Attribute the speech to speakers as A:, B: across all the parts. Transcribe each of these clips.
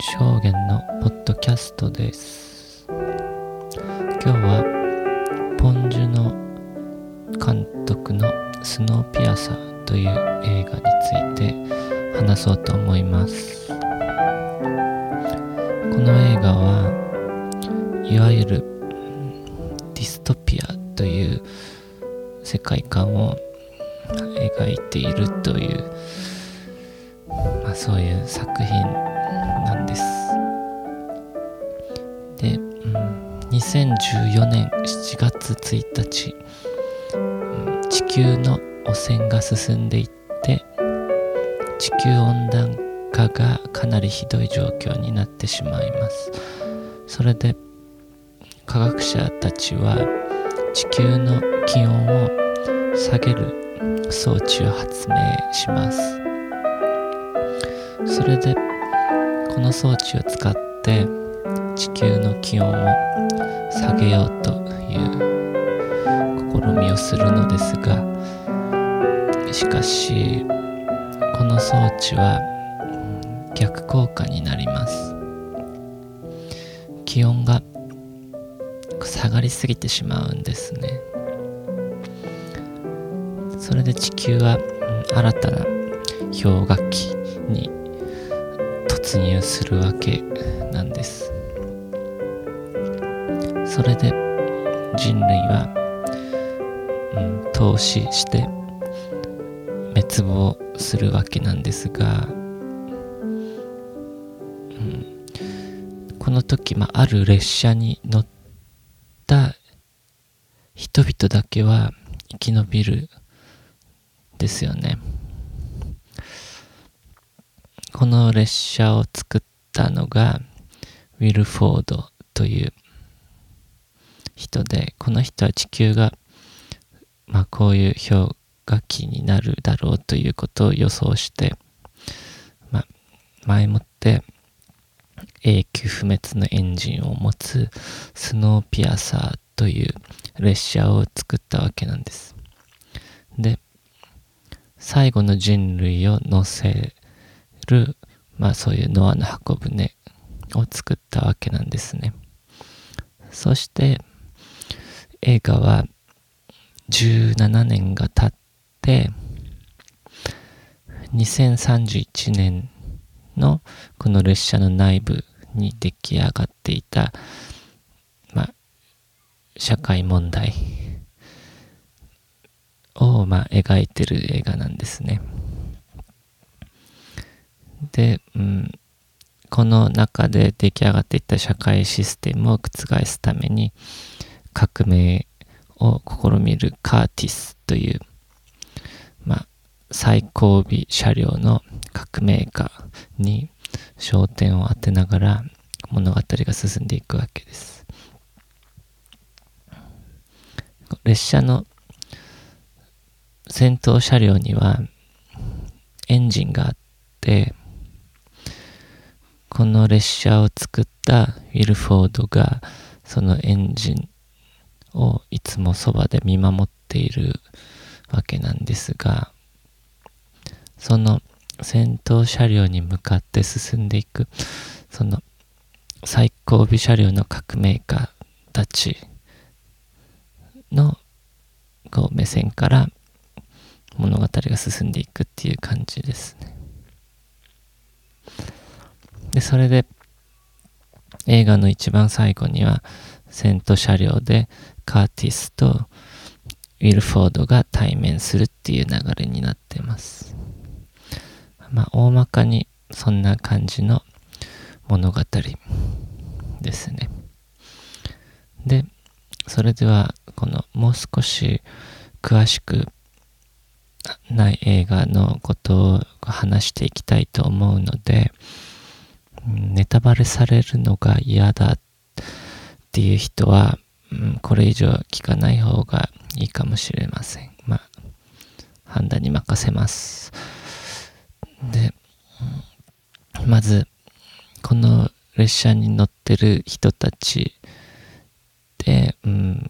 A: 証言のポッドキャストです。今日はポン・ジュノ監督の「スノーピアサー」という映画について話そうと思います。この映画はいわゆるディストピアという世界観を描いているという、まあ、そういう作品な2014年7月1日、うん、地球の汚染が進んでいって地球温暖化がかなりひどい状況になってしまいます。それで科学者たちは地球の気温を下げる装置を発明します。それでこの装置を使って地球の気温を下げようという試みをするのですがしかしこの装置は逆効果になります。気温が下がりすぎてしまうんですね。それで地球は新たな氷河期に突入するわけなんです。それで人類は、うん、投資して滅亡するわけなんですが、うん、この時、まあ、ある列車に乗った人々だけは生き延びるですよね。この列車を作ったのがウィルフォードという人でこの人は地球が、まあ、こういう氷河期になるだろうということを予想して、まあ、前もって永久不滅のエンジンを持つスノーピアサーという列車を作ったわけなんです。で最後の人類を乗せる、まあそういうノアの箱舟を作ったわけなんですね。そして映画は17年が経って2031年のこの列車の内部に出来上がっていた、ま、社会問題を、ま、描いてる映画なんですね。で、うん、この中で出来上がっていった社会システムを覆すために革命を試みるカーティスという、まあ、最後尾車両の革命家に焦点を当てながら物語が進んでいくわけです。列車の先頭車両にはエンジンがあってこの列車を作ったウィルフォードがそのエンジンをいつもそばで見守っているわけなんですがその先頭車両に向かって進んでいくその最後尾車両の革命家たちのこう目線から物語が進んでいくっていう感じですね。で、それで映画の一番最後にはセント車両でカーティスとウィルフォードが対面するっていう流れになってます。まあ大まかにそんな感じの物語ですね。で、それではこのもう少し詳しくない映画のことを話していきたいと思うので、ネタバレされるのが嫌だっていう人は、うん、これ以上聞かない方がいいかもしれません。まあ、判断に任せます。で、まず、この列車に乗ってる人たちで、うん、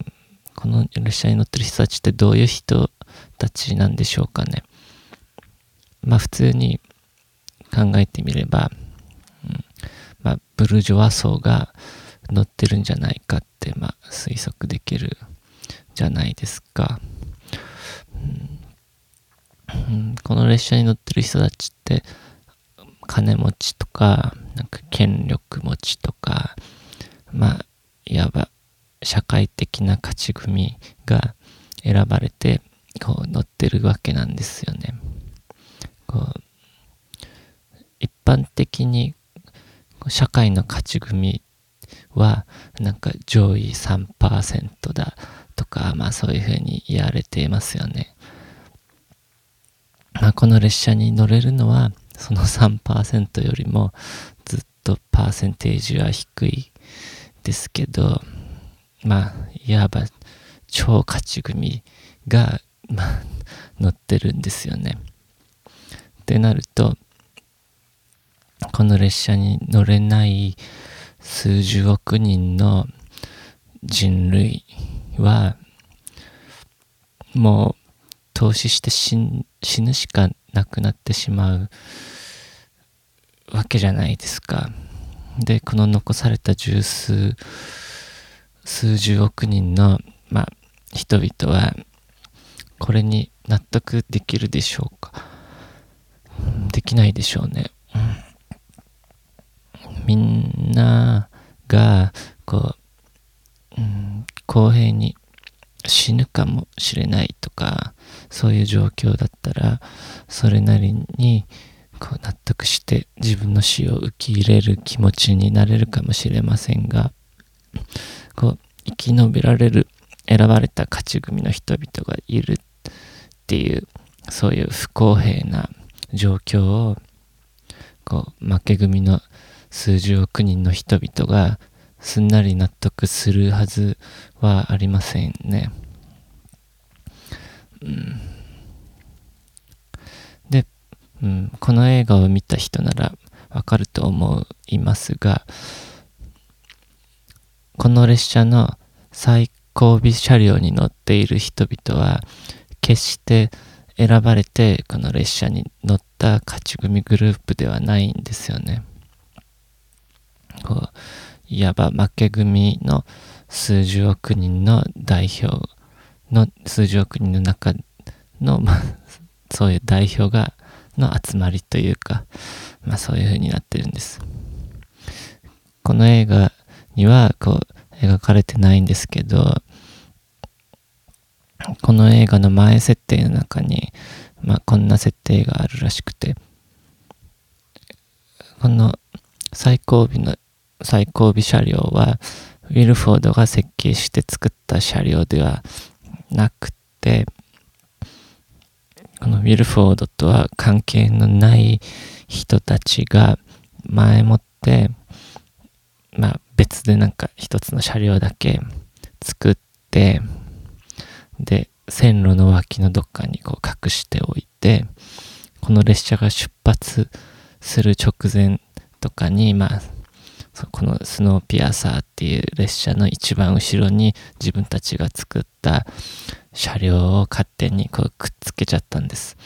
A: この列車に乗ってる人たちってどういう人たちなんでしょうかね。まあ普通に考えてみれば、まあ、ブルジョワ層が乗ってるんじゃないかって、まあ、推測できるじゃないですか。うん、この列車に乗ってる人たちって金持ちとかなんか権力持ちとかまあいわば社会的な勝ち組が選ばれてこう乗ってるわけなんですよね。こう一般的に社会の勝ち組はなんか上位3%だとかまあそういうふうに言われていますよね。まあ、この列車に乗れるのはその3%よりもずっとパーセンテージは低いですけどまあいわば超勝ち組が、まあ、乗ってるんですよね。ってなるとこの列車に乗れない数十億人の人類はもう投資して死ぬしかなくなってしまうわけじゃないですか。で、この残された十数、数十億人の、まあ、人々は、これに納得できるでしょうか。できないでしょうね。うんみんなが、こう、うん、公平に死ぬかもしれないとか、そういう状況だったら、それなりにこう納得して自分の死を受け入れる気持ちになれるかもしれませんが、こう、生き延びられる選ばれた勝ち組の人々がいるっていう、そういう不公平な状況を、こう、負け組の数十億人の人々がすんなり納得するはずはありませんね。うん、で、うん、この映画を見た人ならわかると思いますが、この列車の最後尾車両に乗っている人々は決して選ばれてこの列車に乗った勝ち組グループではないんですよね。こういわば負け組の数十億人の代表の数十億人の中の、まあ、そういう代表がの集まりというか、まあそういう風になってるんです。この映画にはこう描かれてないんですけど、この映画の前設定の中に、まあこんな設定があるらしくて、この最後尾の最後尾車両は、ウィルフォードが設計して作った車両ではなくて、このウィルフォードとは関係のない人たちが前もって、まあ別でなんか一つの車両だけ作って、で、線路の脇のどっかにこう隠しておいて、この列車が出発する直前とかに、まあ、このスノーピアサーっていう列車の一番後ろに自分たちが作った車両を勝手にこうくっつけちゃったんです。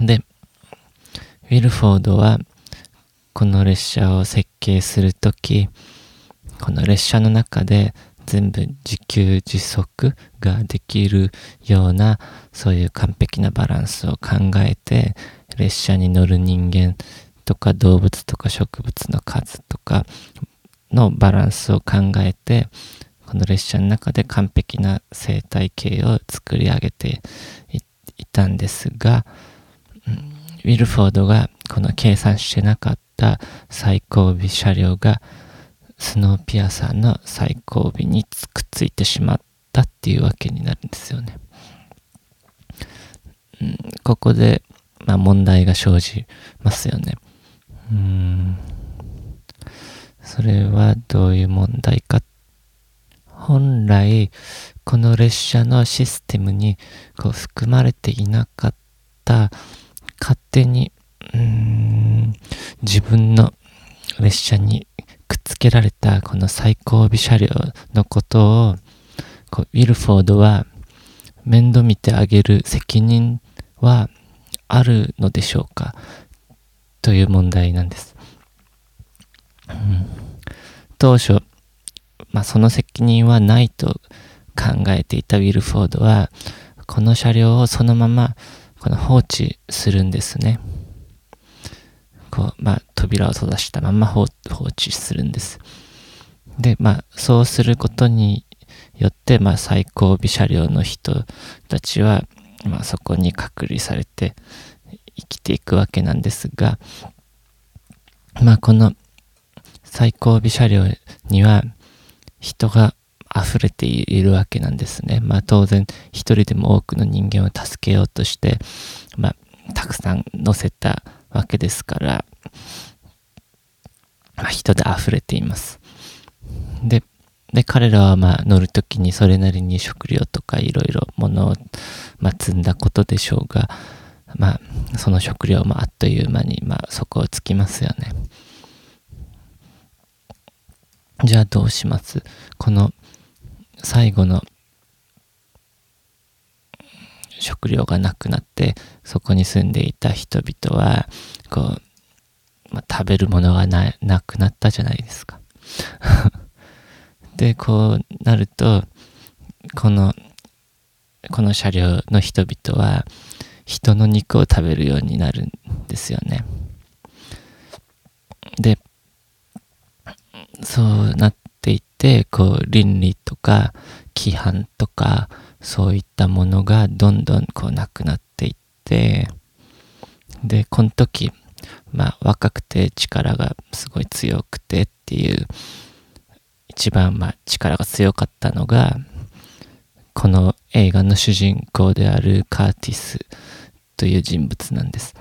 A: で、ウィルフォードはこの列車を設計するとき、この列車の中で全部自給自足ができるようなそういう完璧なバランスを考えて列車に乗る人間とか動物とか植物の数とかのバランスを考えてこの列車の中で完璧な生態系を作り上げていたんですが、うんウィルフォードがこの計算してなかった最後尾車両がスノーピアサーの最後尾にくっついてしまったっていうわけになるんですよね。うん、ここで、まあ、問題が生じますよね。うん。それはどういう問題か。本来、この列車のシステムにこう含まれていなかった勝手に、うん、自分の列車にくっつけられたこの最後尾車両のことをこうウィルフォードは面倒見てあげる責任はあるのでしょうか？という問題なんです。うん、当初、まあ、その責任はないと考えていたウィルフォードは、この車両をそのままこの放置するんですね。こう、まあ、扉を閉ざしたまま放置するんです。で、まあ、そうすることによって、まあ、最後尾車両の人たちは、まあ、そこに隔離されて生きていくわけなんですが、まあ、この最後尾車両には人が溢れているわけなんですね。まあ当然一人でも多くの人間を助けようとして、まあたくさん乗せたわけですから、まあ、人で溢れています。で、で彼らはまあ乗るときにそれなりに食料とかいろいろ物を、まあ、積んだことでしょうが、まあその食料もあっという間にまあそこをつきますよね。じゃあどうします？この最後の食料がなくなってそこに住んでいた人々はこう、まあ、食べるものがななくなったじゃないですか でこうなるとこのこの車両の人々は人の肉を食べるようになるんですよね。でそうなっていてこう倫理とか規範とかそういったものがどんどんこうなくなっていってでこの時まあ若くて力がすごい強くてっていう一番まあ力が強かったのがこの映画の主人公であるカーティスという人物なんです。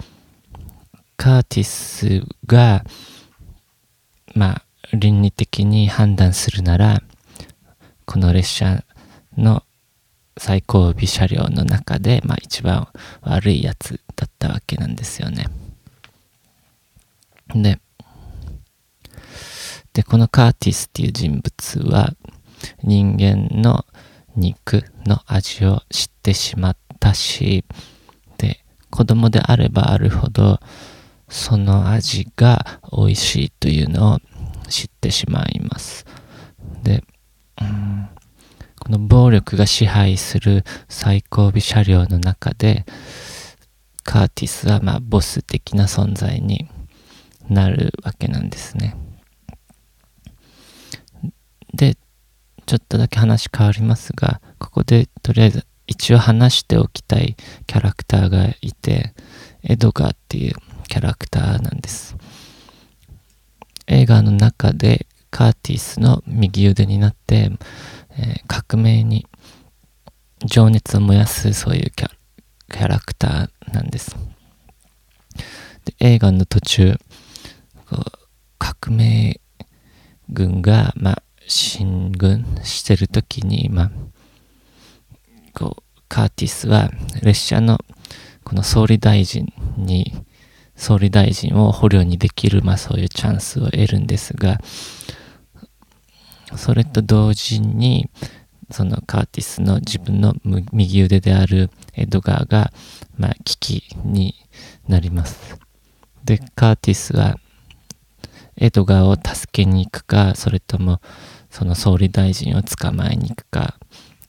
A: カーティスがまあ倫理的に判断するならこの列車の最後尾車両の中で、まあ、一番悪いやつだったわけなんですよね。で、で、このカーティスっていう人物は人間の肉の味を知ってしまったし、子供であればあるほどその味が美味しいというのを知ってしまいます。で、うんこの暴力が支配する最後尾車両の中でカーティスはまあボス的な存在になるわけなんですね。でちょっとだけ話変わりますがここでとりあえず一応話しておきたいキャラクターがいてエドガーっていうキャラクターなんです。映画の中でカーティスの右腕になって、えー、革命に情熱を燃やすそういうキャラクターなんです。で映画の途中革命軍が、まあ、進軍してる時に、まあ、こうカーティスは列車のこの総理大臣に総理大臣を捕虜にできる、まあそういうチャンスを得るんですが、それと同時に、そのカーティスの自分の右腕であるエドガーが、まあ、危機になります。で、カーティスは、エドガーを助けに行くか、それとも、その総理大臣を捕まえに行くか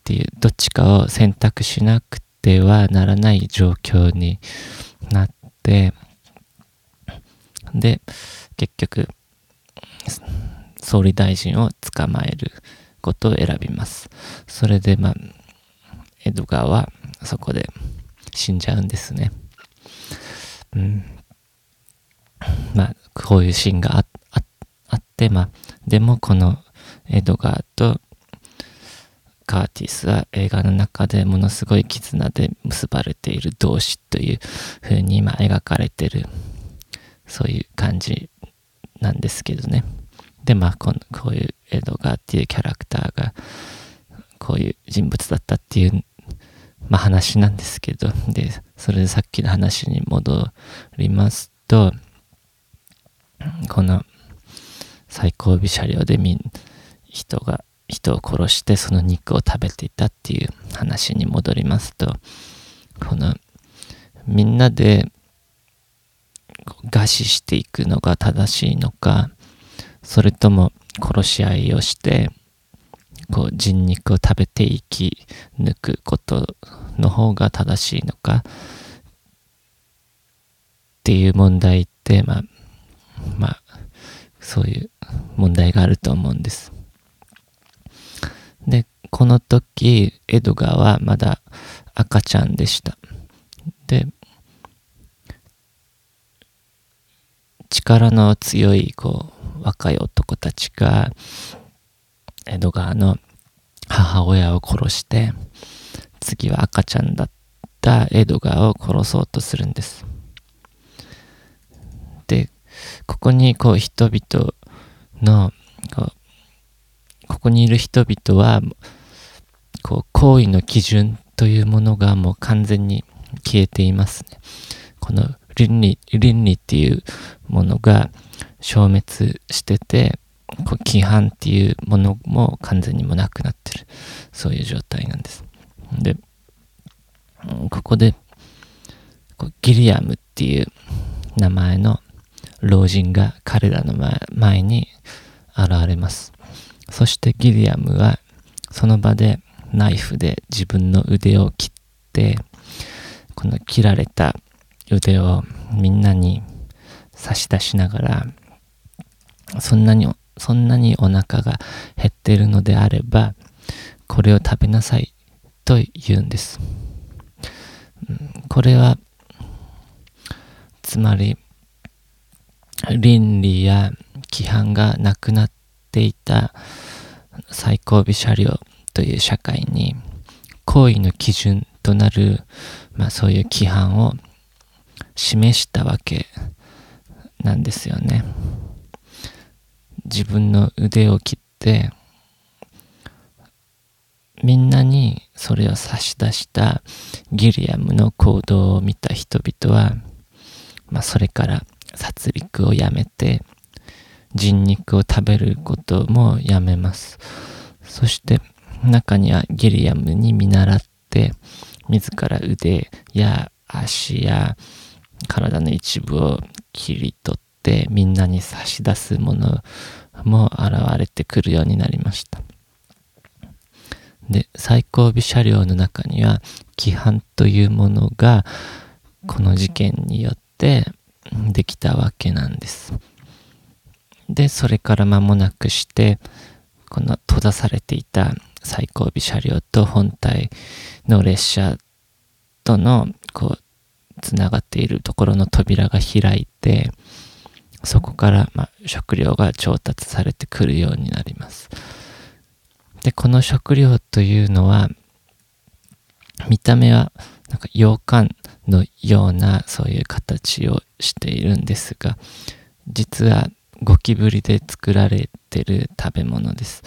A: っていう、どっちかを選択しなくてはならない状況になって、で、結局、総理大臣を捕まえることを選びます。それで、まあ、エドガーはそこで死んじゃうんですね。うん。まあ、こういうシーンがあって、まあ、でもこのエドガーとカーティスは映画の中でものすごい絆で結ばれている同士という風に今描かれてるそういう感じなんですけどね。で、まあこの、こういうエドガーっていうキャラクターが、こういう人物だったっていう、まあ話なんですけど、で、それでさっきの話に戻りますと、この最後尾車両でみん、人が、人を殺してその肉を食べていたっていう話に戻りますと、このみんなで餓死していくのが正しいのかそれとも殺し合いをしてこう人肉を食べて生き抜くことの方が正しいのかっていう問題ってまあまあそういう問題があると思うんです。この時エドガーはまだ赤ちゃんでした。で力の強いこう若い男たちがエドガーの母親を殺して次は赤ちゃんだったエドガーを殺そうとするんです。でここにこう人々のこうここにいる人々はこう行為の基準というものがもう完全に消えていますね。この倫理倫理っていうものが消滅しててこう規範っていうものも完全にもなくなってるそういう状態なんです。でここでこうギリアムっていう名前の老人が彼らの前に現れます。そしてギリアムはその場でナイフで自分の腕を切ってこの切られた腕をみんなに差し出しながらそんなにそんなにお腹が減ってるのであればこれを食べなさいと言うんです。これはつまり倫理や規範がなくなっていた最後尾車両という社会に行為の基準となる、まあ、そういう規範を示したわけなんですよね。自分の腕を切ってみんなにそれを差し出したギリアムの行動を見た人々は、まあ、それから殺戮をやめて人肉を食べることもやめます。そして中にはギリアムに見習って自ら腕や足や体の一部を切り取ってみんなに差し出すものも現れてくるようになりました。で、最後尾車両の中には規範というものがこの事件によってできたわけなんです。で、それから間もなくして、この閉ざされていた最後尾車両と本体の列車とのこうつながっているところの扉が開いてそこから、ま、食料が調達されてくるようになります。でこの食料というのは見た目はなんか羊羹のようなそういう形をしているんですが実はゴキブリで作られてる食べ物です。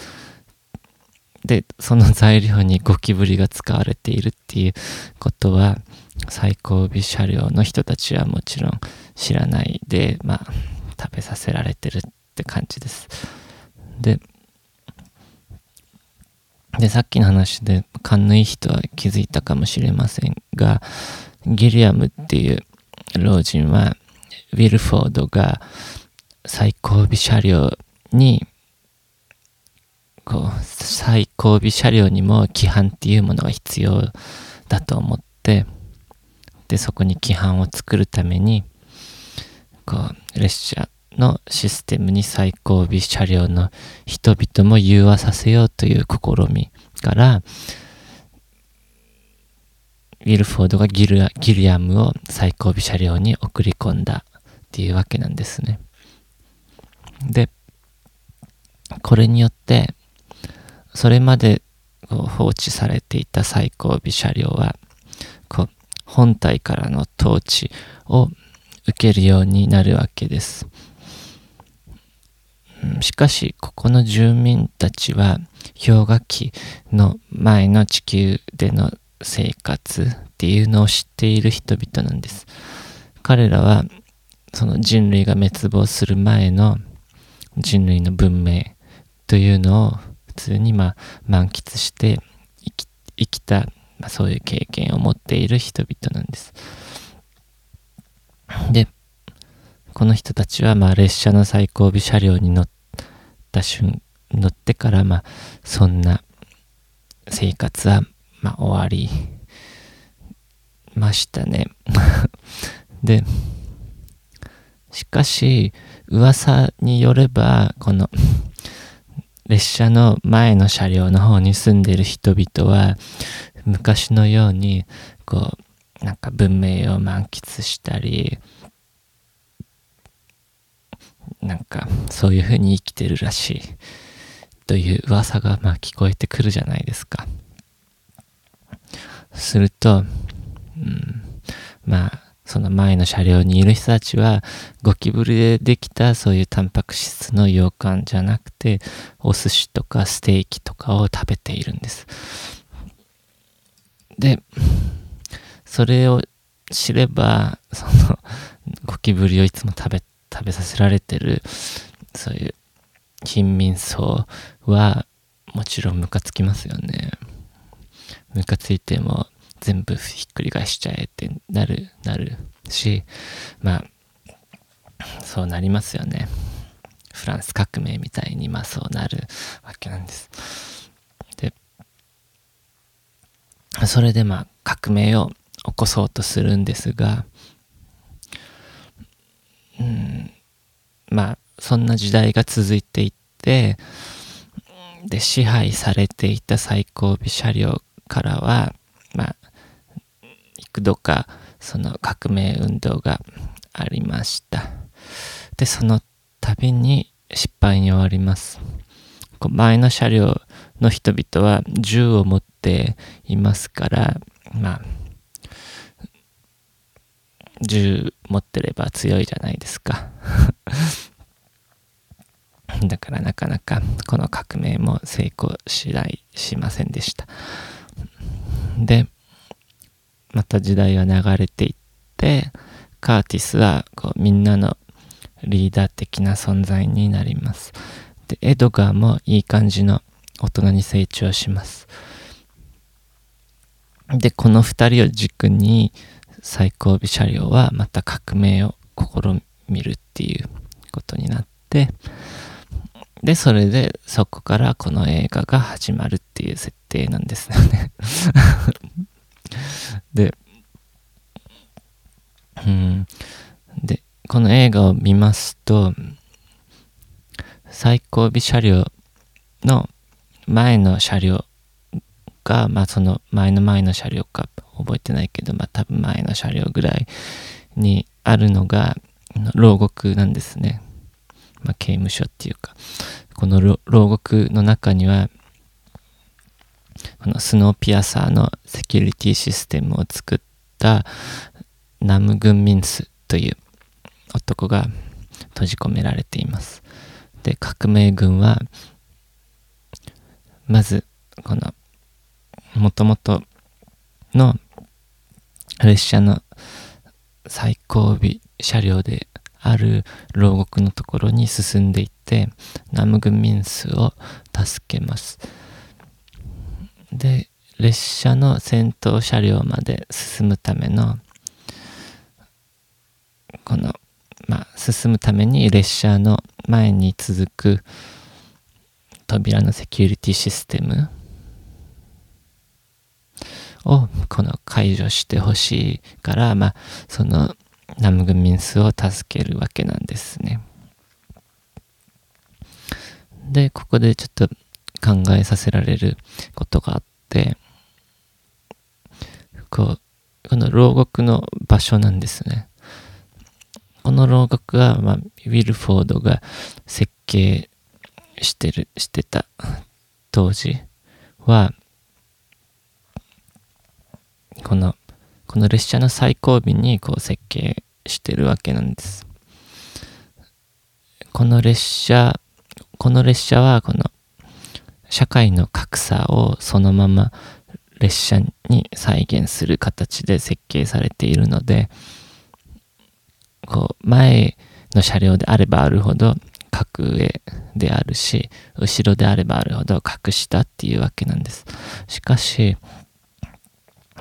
A: でその材料にゴキブリが使われているっていうことは最後尾車両の人たちはもちろん知らないでまあ食べさせられてるって感じです。ででさっきの話で勘のいい人は気づいたかもしれませんがギリアムっていう老人はウィルフォードが最後尾車両にこう最後尾車両にも規範っていうものが必要だと思ってでそこに規範を作るためにこう列車のシステムに最後尾車両の人々も融和させようという試みからウィルフォードがギルギリアムを最後尾車両に送り込んだっていうわけなんですね。でこれによってそれまで放置されていた最後尾車両は本体からの統治を受けるようになるわけです。しかしここの住民たちは氷河期の前の地球での生活っていうのを知っている人々なんです。彼らはその人類が滅亡する前の人類の文明というのを通にまあ満喫して生き生きた、まあ、そういう経験を持っている人々なんです。でこの人たちはまあ列車の最後尾車両に乗った瞬乗ってからまあそんな生活はまあ終わりましたね でしかし噂によればこの列車の前の車両の方に住んでる人々は昔のようにこうなんか文明を満喫したりなんかそういうふうに生きてるらしいという噂がまあ聞こえてくるじゃないですか。すると、うん、まあその前の車両にいる人たちはゴキブリでできたそういうタンパク質の羊羹じゃなくてお寿司とかステーキとかを食べているんです。で、それを知れば、そのゴキブリをいつも食べ、食べさせられてるそういう貧民層はもちろんムカつきますよね。ムカついても全部ひっくり返しちゃえってなる、なるし、まあ、そうなりますよね。フランス革命みたいに、まあそうなるわけなんです。で、それでまあ革命を起こそうとするんですが、うん、まあそんな時代が続いていって、で、支配されていた最後尾車両からは、幾度かその革命運動がありました。で、その度に失敗に終わります。前の車両の人々は銃を持っていますから、まあ、銃持ってれば強いじゃないですか。だからなかなかこの革命も成功しないしませんでした。で、また時代は流れていって、カーティスはこうみんなのリーダー的な存在になります。で、エドガーもいい感じの大人に成長します。で、この二人を軸に最後尾車両はまた革命を試みるっていうことになって、で、それでそこからこの映画が始まるっていう設定なんですよねで、うん、で、この映画を見ますと、最後尾車両の前の車両が、まあその前の前の車両か覚えてないけど、まあ多分前の車両ぐらいにあるのが牢獄なんですね。まあ刑務所っていうか、この牢獄の中にはこのスノーピアサーのセキュリティシステムを作ったナム・グンミンスという男が閉じ込められています。で、革命軍は、まず、この、もともとの列車の最後尾車両である牢獄のところに進んでいって、ナムグンミンスを助けます。で、列車の先頭車両まで進むための、この、まあ、進むために列車の前に続く扉のセキュリティシステムをこの解除してほしいから、まあ、そのナムグミンスを助けるわけなんですね。で、ここでちょっと考えさせられることがあって、こう、この牢獄の場所なんですね。この牢獄は、まあ、ウィルフォードが設計してる、してた当時は、この、この列車の最後尾にこう設計してるわけなんです。この列車、この列車はこの社会の格差をそのまま列車に再現する形で設計されているのでこう前の車両であればあるほど格上であるし後ろであればあるほど格下っていうわけなんですしかし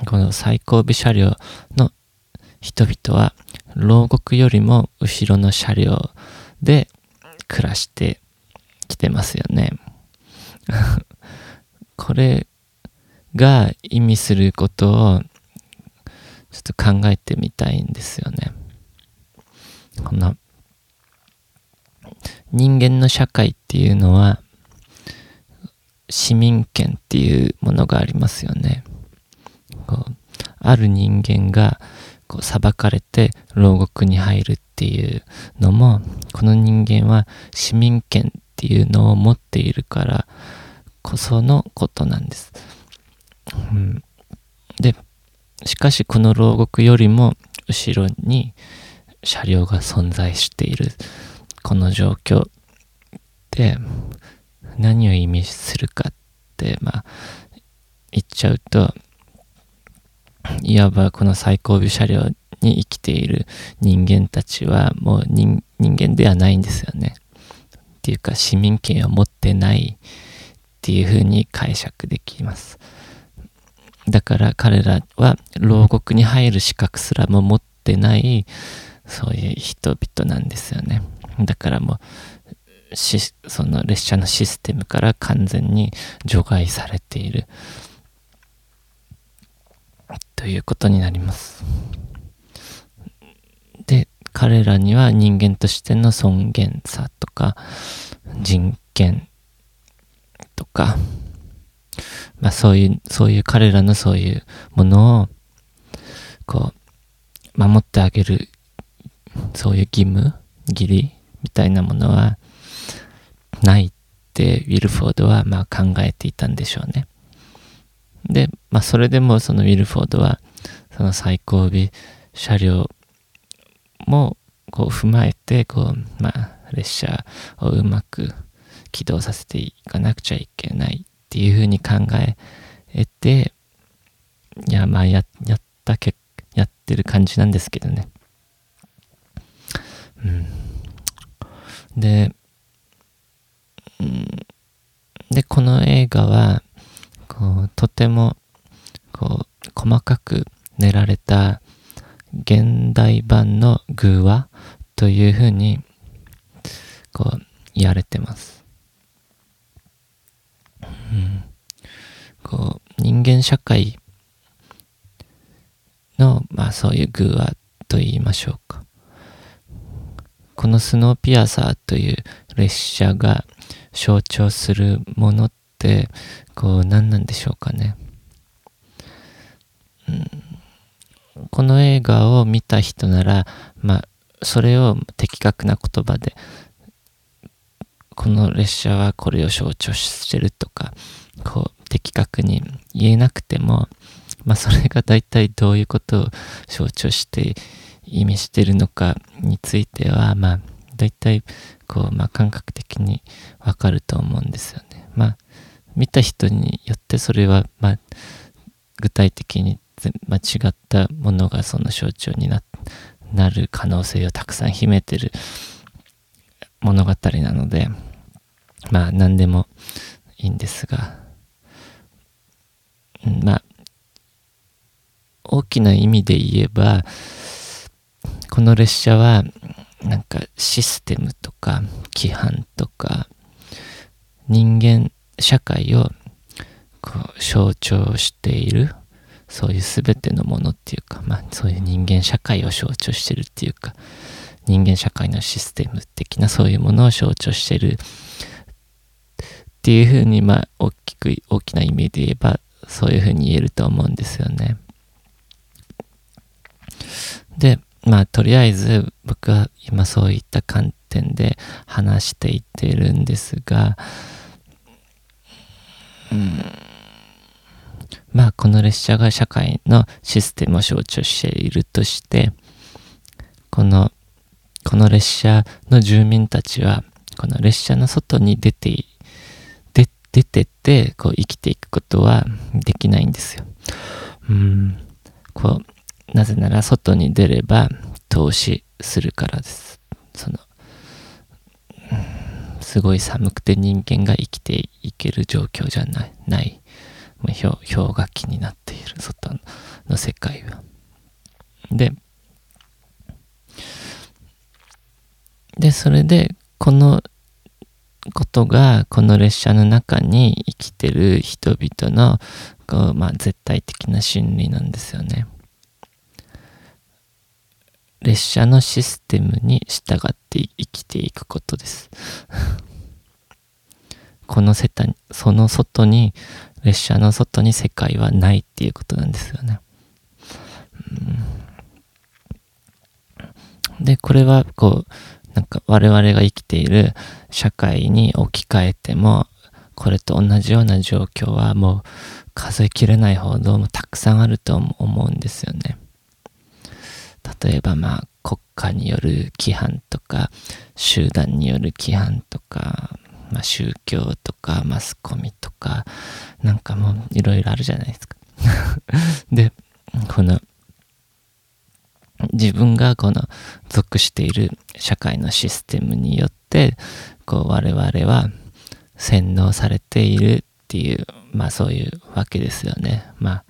A: この最後尾車両の人々は牢獄よりも後ろの車両で暮らして来てますよね。これが意味することをちょっと考えてみたいんですよね。この人間の社会っていうのは市民権っていうものがありますよね。こうある人間がこう裁かれて牢獄に入るっていうのもこの人間は市民権っていうのを持っているからこそのことなんです。うん、でしかしこの牢獄よりも後ろに車両が存在しているこの状況で何を意味するかってまあ言っちゃうといわばこの最後尾車両に生きている人間たちはもう人間ではないんですよね。っていうか市民権を持ってないっていうふうに解釈できます。だから彼らは牢獄に入る資格すらも持ってないそういう人々なんですよね。だからもうその列車のシステムから完全に除外されているということになります。で彼らには人間としての尊厳さとか人権とかまあそういう、そういう彼らのそういうものを、こう、守ってあげる、そういう義務、義理みたいなものはないってウィルフォードはまあ考えていたんでしょうね。で、まあそれでもそのウィルフォードはその最後尾車両もこう踏まえてこうまあ列車をうまく起動させていかなくちゃいけないっていうふうに考えて、いや、まあや、やったけ、やってる感じなんですけどね。うん。で、うん、で、この映画は、こう、とても、こう、細かく練られた現代版の偶話というふうに、こう、言われてます。こう人間社会の、まあ、そういう偶話と言いましょうか。このスノーピアサーという列車が象徴するものってこう何なんでしょうかね、うん、この映画を見た人ならまあそれを的確な言葉でこの列車はこれを象徴してるとか、こう、的確に言えなくても、まあそれが大体どういうことを象徴して意味してるのかについては、まあ大体こう、まあ感覚的にわかると思うんですよね。まあ見た人によってそれは、まあ具体的に間違ったものがその象徴になる可能性をたくさん秘めてる物語なので、まあ何でもいいんですが、まあ大きな意味で言えばこの列車はなんかシステムとか規範とか人間社会をこう象徴しているそういう全てのものっていうか、まあ、そういう人間社会を象徴してるっていうか人間社会のシステム的なそういうものを象徴してるっていうふうに、まあ、大きく、大きな意味で言えば、そういうふうに言えると思うんですよね。で、まあ、とりあえず、僕は今そういった観点で話していってるんですが、うん、まあ、この列車が社会のシステムを象徴しているとして、この、この列車の住民たちは、この列車の外に出てい出てってこう生きていくことはできないんですよ。うんこうなぜなら外に出れば投資するからです。そのすごい寒くて人間が生きていける状況じゃない。ない氷氷河期になっている外の世界は。で、で、それで、このことがこの列車の中に生きてる人々のこう、まあ、絶対的な真理なんですよね。列車のシステムに従って生きていくことです。この世帯、その外に、列車の外に世界はないっていうことなんですよね。で、これはこう、なんか我々が生きている社会に置き換えても、これと同じような状況はもう数えきれないほどもたくさんあると思うんですよね。例えばまあ国家による規範とか集団による規範とか、まあ、宗教とかマスコミとかなんかもういろいろあるじゃないですか。でこの自分がこの属している社会のシステムによってこう我々は洗脳されているっていうまあそういうわけですよね。まあ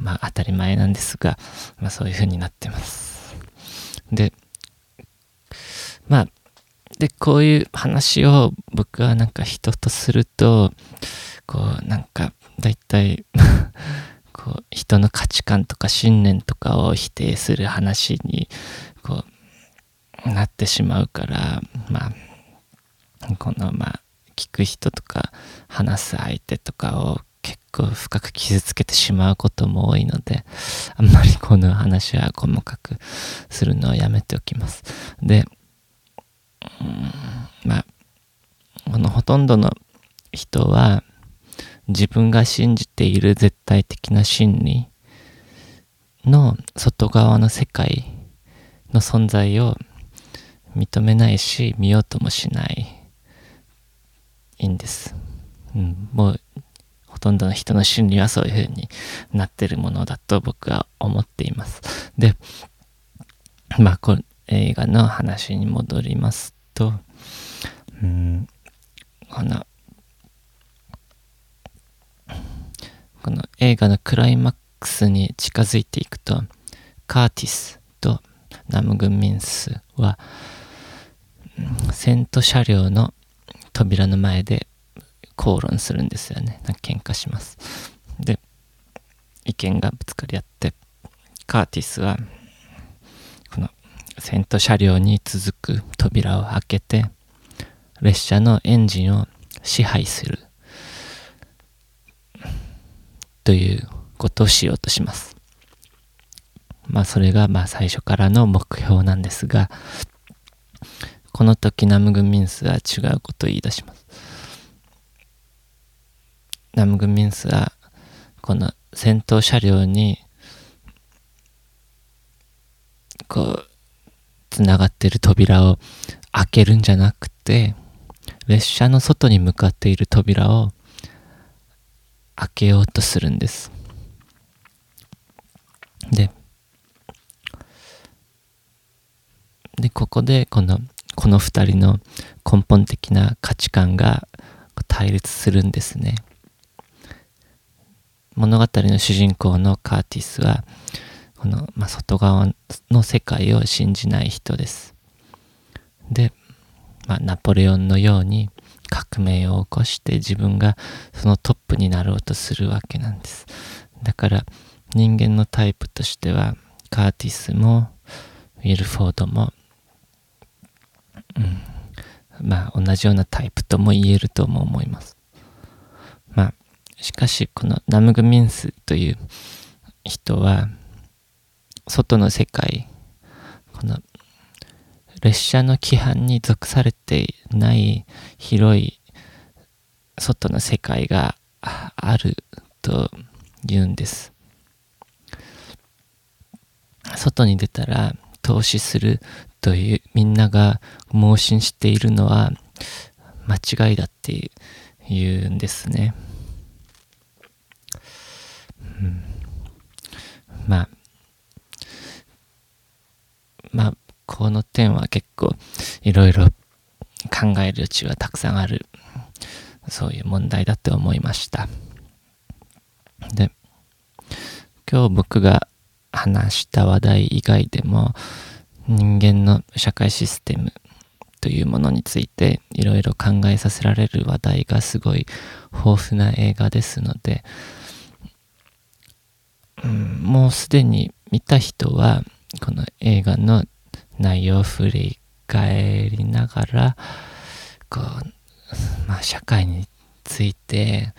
A: まあ当たり前なんですが、まあ、そういう風になってます。でまあでこういう話を僕はなんか人とするとこうなんかだいたいこう人の価値観とか信念とかを否定する話にこうなってしまうからまあこのまあ聞く人とか話す相手とかを結構深く傷つけてしまうことも多いのであんまりこの話は細かくするのをやめておきます。で、うん、まあこのほとんどの人は自分が信じている絶対的な真理の外側の世界の存在を認めないし見ようともしないいいんです、うん、もうほとんどの人の心理はそういう風になってるものだと僕は思っています。でまあこ映画の話に戻りますとうんこのこの映画のクライマックスに近づいていくとカーティスとナムグンミンスは戦闘車両の扉の前で口論するんですよね。なんか喧嘩します。で意見がぶつかり合ってカーティスはこの戦闘車両に続く扉を開けて列車のエンジンを支配する。ということをしようとします。まあそれがまあ最初からの目標なんですが、この時ナムグミンスは違うことを言い出します。ナムグミンスはこの戦闘車両にこうつながっている扉を開けるんじゃなくて列車の外に向かっている扉を開けようとするんです。で、で、ここでこの、この二人の根本的な価値観が対立するんですね。物語の主人公のカーティスは、この、まあ、外側の世界を信じない人です。で、まあ、ナポレオンのように、革命を起こして自分がそのトップになろうとするわけなんです。だから人間のタイプとしてはカーティスもウィルフォードも、うん、まあ同じようなタイプとも言えるとも思います。まあしかしこのナムグミンスという人は外の世界列車の規範に属されてない広い外の世界があると言うんです。外に出たら投資するというみんなが盲信しているのは間違いだって言うんですね。うん、まあまあこの点は結構いろいろ考える余地はたくさんあるそういう問題だと思いました。で今日僕が話した話題以外でも人間の社会システムというものについていろいろ考えさせられる話題がすごい豊富な映画ですので、うん、もうすでに見た人はこの映画の内容を振り返りながらこう、まあ、社会について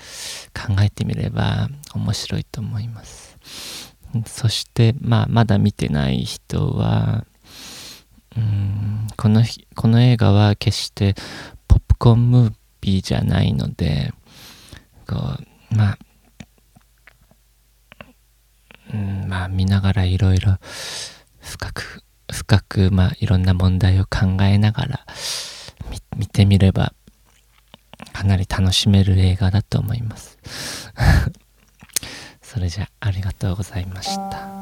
A: 考えてみれば面白いと思います。そして、まあ、まだ見てない人は、うんこのこの映画は決してポップコーンムービーじゃないのでこうまあ、うん、まあ見ながらいろいろ深く深くまあいろんな問題を考えながら見てみればかなり楽しめる映画だと思います それじゃありがとうございました。